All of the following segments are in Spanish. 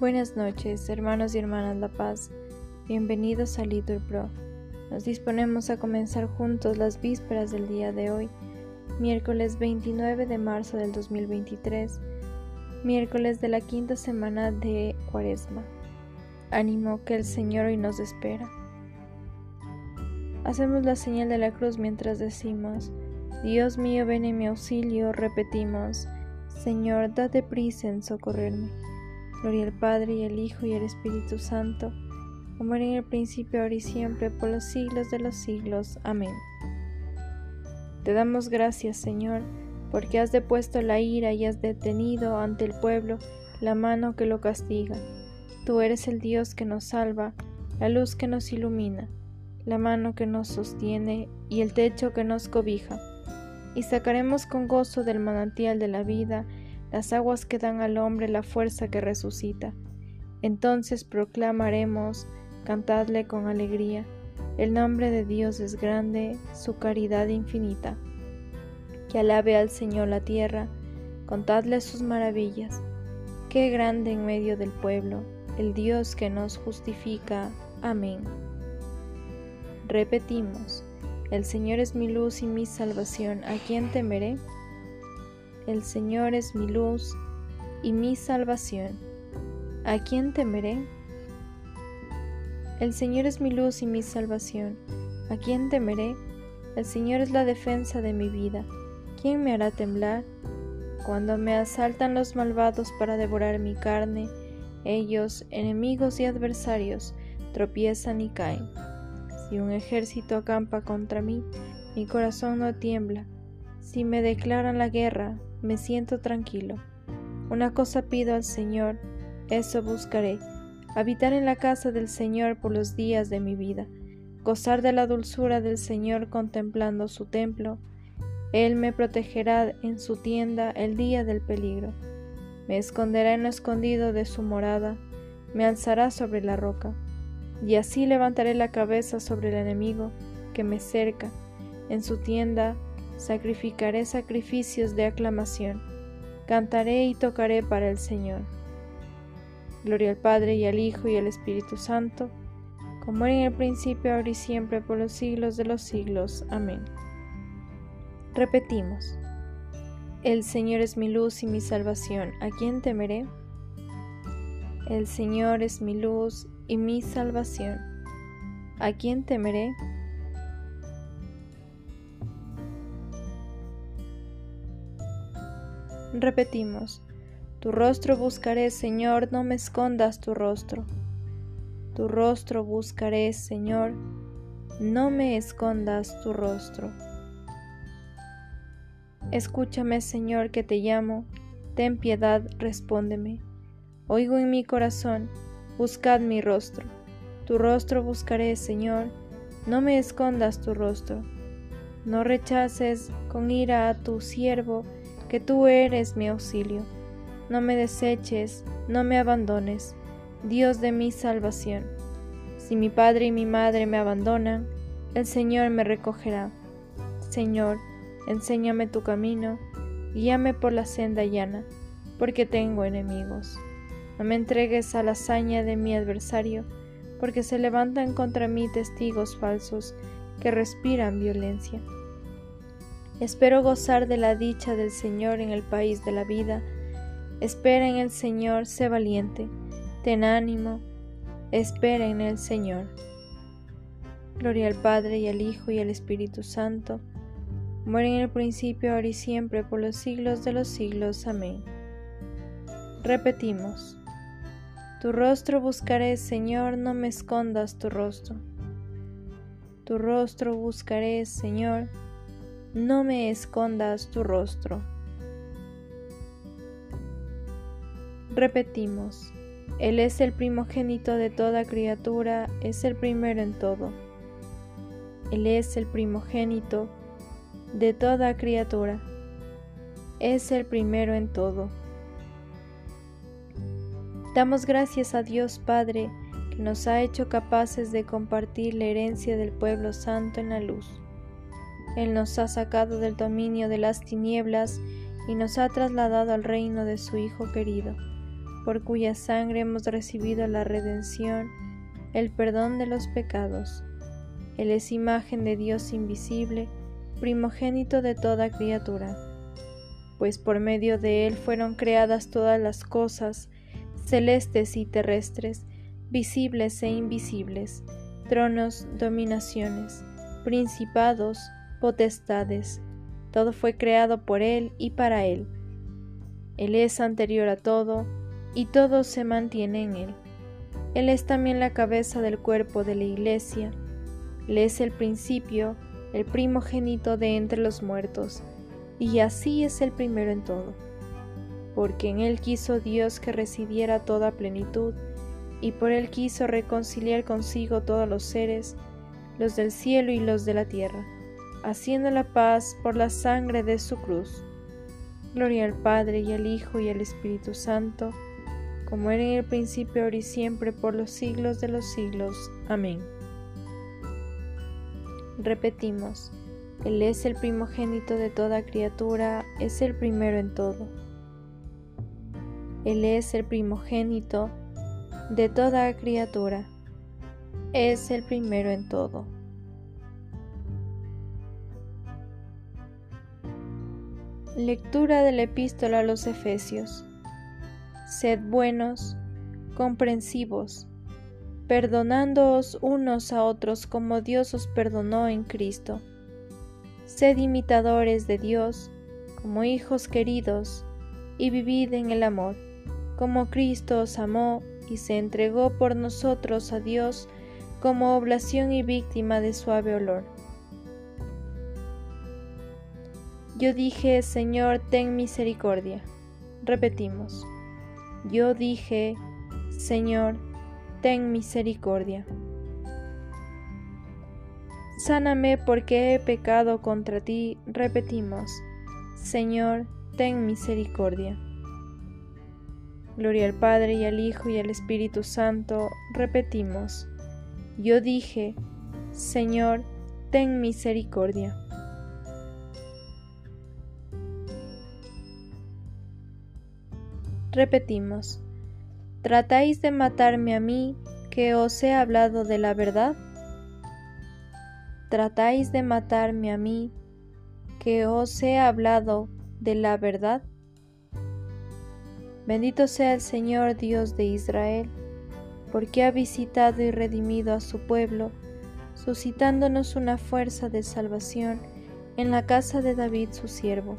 Buenas noches, hermanos y hermanas La Paz. Bienvenidos a Litur Pro. Nos disponemos a comenzar juntos las vísperas del día de hoy, miércoles 29 de marzo del 2023, miércoles de la quinta semana de Cuaresma. Ánimo que el Señor hoy nos espera. Hacemos la señal de la cruz mientras decimos, Dios mío, ven en mi auxilio, repetimos, Señor, date prisa en socorrerme. Gloria al Padre y al Hijo y al Espíritu Santo, como era en el principio, ahora y siempre, por los siglos de los siglos. Amén. Te damos gracias, Señor, porque has depuesto la ira y has detenido ante el pueblo la mano que lo castiga. Tú eres el Dios que nos salva, la luz que nos ilumina, la mano que nos sostiene y el techo que nos cobija. Y sacaremos con gozo del manantial de la vida, las aguas que dan al hombre la fuerza que resucita. Entonces proclamaremos, cantadle con alegría, el nombre de Dios es grande, su caridad infinita. Que alabe al Señor la tierra, contadle sus maravillas. Qué grande en medio del pueblo, el Dios que nos justifica. Amén. Repetimos, el Señor es mi luz y mi salvación, ¿a quién temeré? El Señor es mi luz y mi salvación. ¿A quién temeré? El Señor es mi luz y mi salvación. ¿A quién temeré? El Señor es la defensa de mi vida. ¿Quién me hará temblar? Cuando me asaltan los malvados para devorar mi carne, ellos, enemigos y adversarios, tropiezan y caen. Si un ejército acampa contra mí, mi corazón no tiembla. Si me declaran la guerra, me siento tranquilo. Una cosa pido al Señor, eso buscaré, habitar en la casa del Señor por los días de mi vida, gozar de la dulzura del Señor contemplando su templo. Él me protegerá en su tienda el día del peligro. Me esconderá en lo escondido de su morada, me alzará sobre la roca. Y así levantaré la cabeza sobre el enemigo que me cerca. En su tienda sacrificaré sacrificios de aclamación, cantaré y tocaré para el Señor. Gloria al Padre y al Hijo y al Espíritu Santo, como era en el principio, ahora y siempre, por los siglos de los siglos. Amén. Repetimos. El Señor es mi luz y mi salvación. ¿A quién temeré? El Señor es mi luz y mi salvación. ¿A quién temeré? Repetimos, tu rostro buscaré, Señor, no me escondas tu rostro. Tu rostro buscaré, Señor, no me escondas tu rostro. Escúchame, Señor, que te llamo, ten piedad, respóndeme. Oigo en mi corazón, buscad mi rostro. Tu rostro buscaré, Señor, no me escondas tu rostro. No rechaces con ira a tu siervo, que tú eres mi auxilio. No me deseches, no me abandones, Dios de mi salvación. Si mi padre y mi madre me abandonan, el Señor me recogerá. Señor, enséñame tu camino, guíame por la senda llana, porque tengo enemigos. No me entregues a la hazaña de mi adversario, porque se levantan contra mí testigos falsos que respiran violencia. Espero gozar de la dicha del Señor en el país de la vida. Espera en el Señor, sé valiente, ten ánimo, espera en el Señor. Gloria al Padre y al Hijo y al Espíritu Santo, muere en el principio, ahora y siempre, por los siglos de los siglos. Amén. Repetimos. Tu rostro buscaré, Señor, no me escondas tu rostro. Tu rostro buscaré, Señor, no me escondas tu rostro. Repetimos, Él es el primogénito de toda criatura, es el primero en todo. Él es el primogénito de toda criatura, es el primero en todo. Damos gracias a Dios Padre, que nos ha hecho capaces de compartir la herencia del pueblo santo en la luz. Él nos ha sacado del dominio de las tinieblas y nos ha trasladado al reino de su Hijo querido. por cuya sangre hemos recibido la redención, el perdón de los pecados. Él es imagen de Dios invisible, primogénito de toda criatura, pues por medio de Él fueron creadas todas las cosas, celestes y terrestres, visibles e invisibles, tronos, dominaciones, principados, potestades. Todo fue creado por Él y para Él. Él es anterior a todo, y todo se mantiene en Él. Él es también la cabeza del cuerpo de la Iglesia. Él es el principio, el primogénito de entre los muertos, y así es el primero en todo. Porque en Él quiso Dios que residiera toda plenitud, y por Él quiso reconciliar consigo todos los seres, los del cielo y los de la tierra, haciendo la paz por la sangre de su cruz. Gloria al Padre y al Hijo y al Espíritu Santo, como era en el principio, ahora y siempre, por los siglos de los siglos. Amén. Repetimos, Él es el primogénito de toda criatura, es el primero en todo. Él es el primogénito de toda criatura, es el primero en todo. Lectura de la epístola a los Efesios. Sed buenos, comprensivos, perdonándoos unos a otros como Dios os perdonó en Cristo. Sed imitadores de Dios como hijos queridos, y vivid en el amor, como Cristo os amó y se entregó por nosotros a Dios como oblación y víctima de suave olor. Yo dije, Señor, ten misericordia. Repetimos. Yo dije, Señor, ten misericordia. Sáname porque he pecado contra ti, repetimos. Señor, ten misericordia. Gloria al Padre y al Hijo y al Espíritu Santo, repetimos. Yo dije, Señor, ten misericordia. Repetimos, ¿tratáis de matarme a mí que os he hablado de la verdad? ¿Tratáis de matarme a mí que os he hablado de la verdad? Bendito sea el Señor Dios de Israel, porque ha visitado y redimido a su pueblo, suscitándonos una fuerza de salvación en la casa de David su siervo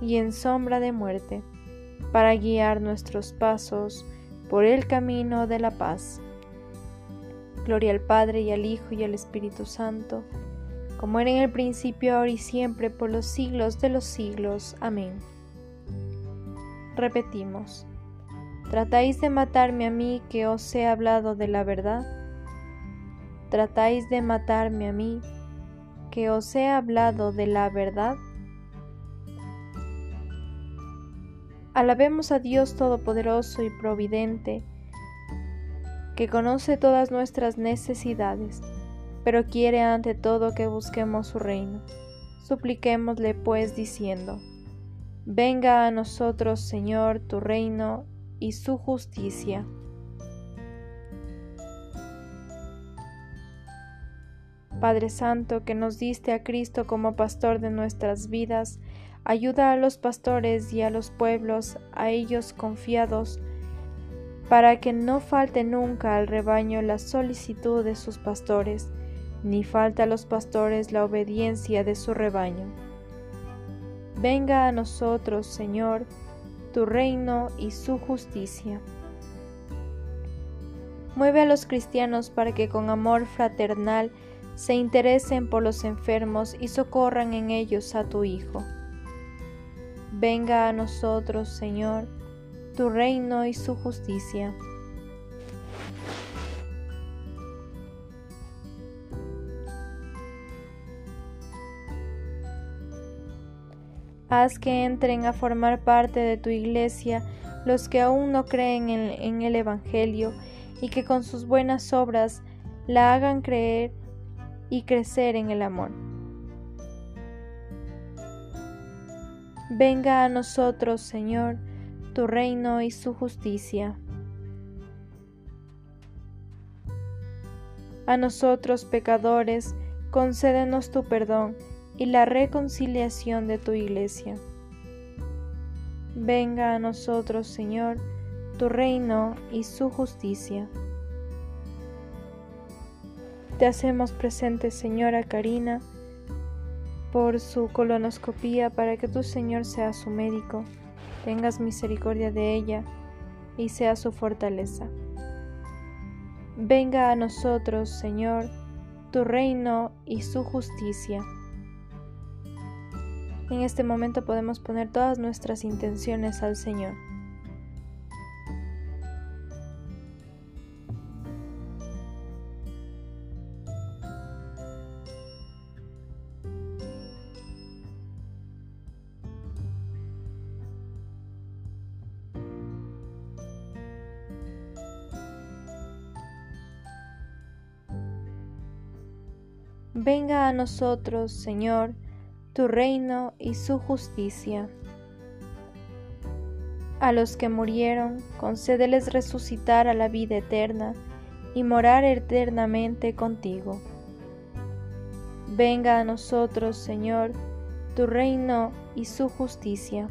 y en sombra de muerte, para guiar nuestros pasos por el camino de la paz. Gloria al Padre y al Hijo y al Espíritu Santo, como era en el principio, ahora y siempre, por los siglos de los siglos. Amén. Repetimos, ¿tratáis de matarme a mí que os he hablado de la verdad? ¿Tratáis de matarme a mí que os he hablado de la verdad? Alabemos a Dios Todopoderoso y Providente, que conoce todas nuestras necesidades, pero quiere ante todo que busquemos su reino. Supliquémosle pues diciendo, Venga a nosotros, Señor, tu reino y su justicia. Padre Santo, que nos diste a Cristo como pastor de nuestras vidas, Ayuda a los pastores y a los pueblos, a ellos confiados, para que no falte nunca al rebaño la solicitud de sus pastores, ni falte a los pastores la obediencia de su rebaño. Venga a nosotros, Señor, tu reino y su justicia. Mueve a los cristianos para que con amor fraternal se interesen por los enfermos y socorran en ellos a tu Hijo. Venga a nosotros, Señor, tu reino y su justicia. Haz que entren a formar parte de tu iglesia los que aún no creen en, el Evangelio y que con sus buenas obras la hagan creer y crecer en el amor. Venga a nosotros, Señor, tu reino y su justicia. A nosotros, pecadores, concédenos tu perdón y la reconciliación de tu iglesia. Venga a nosotros, Señor, tu reino y su justicia. Te hacemos presente, Señora Karina, por su colonoscopía para que tu Señor sea su médico, tengas misericordia de ella y sea su fortaleza. Venga a nosotros, Señor, tu reino y su justicia. En este momento podemos poner todas nuestras intenciones al Señor. Venga a nosotros, Señor, tu reino y su justicia. A los que murieron, concédeles resucitar a la vida eterna y morar eternamente contigo. Venga a nosotros, Señor, tu reino y su justicia.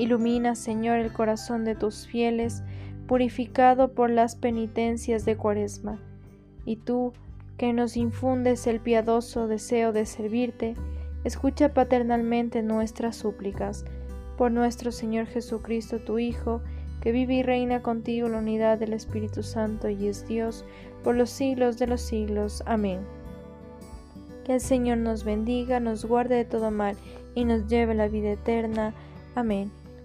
Ilumina, Señor, el corazón de tus fieles, purificado por las penitencias de Cuaresma. Y tú, que nos infundes el piadoso deseo de servirte, escucha paternalmente nuestras súplicas. Por nuestro Señor Jesucristo, tu Hijo, que vive y reina contigo en la unidad del Espíritu Santo y es Dios, por los siglos de los siglos. Amén. Que el Señor nos bendiga, nos guarde de todo mal y nos lleve a la vida eterna. Amén.